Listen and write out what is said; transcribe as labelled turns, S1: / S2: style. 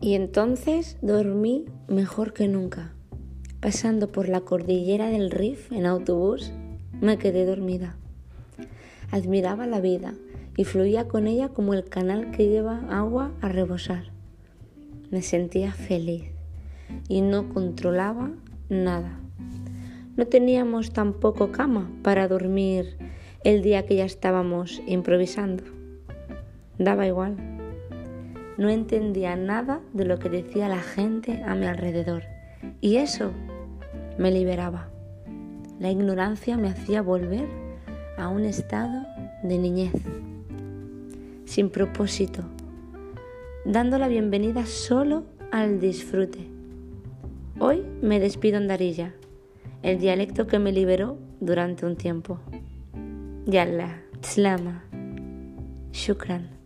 S1: Y entonces dormí mejor que nunca. Pasando por la cordillera del Rif en autobús, me quedé dormida. Admiraba la vida y fluía con ella como el canal que lleva agua a rebosar. Me sentía feliz y no controlaba nada. No teníamos tampoco cama para dormir el día que ya estábamos improvisando. Daba igual. No entendía nada de lo que decía la gente a mi alrededor y eso me liberaba. La ignorancia me hacía volver a un estado de niñez, sin propósito, dando la bienvenida solo al disfrute. Hoy me despido en Darilla, el dialecto que me liberó durante un tiempo. Yalla, tslama, shukran.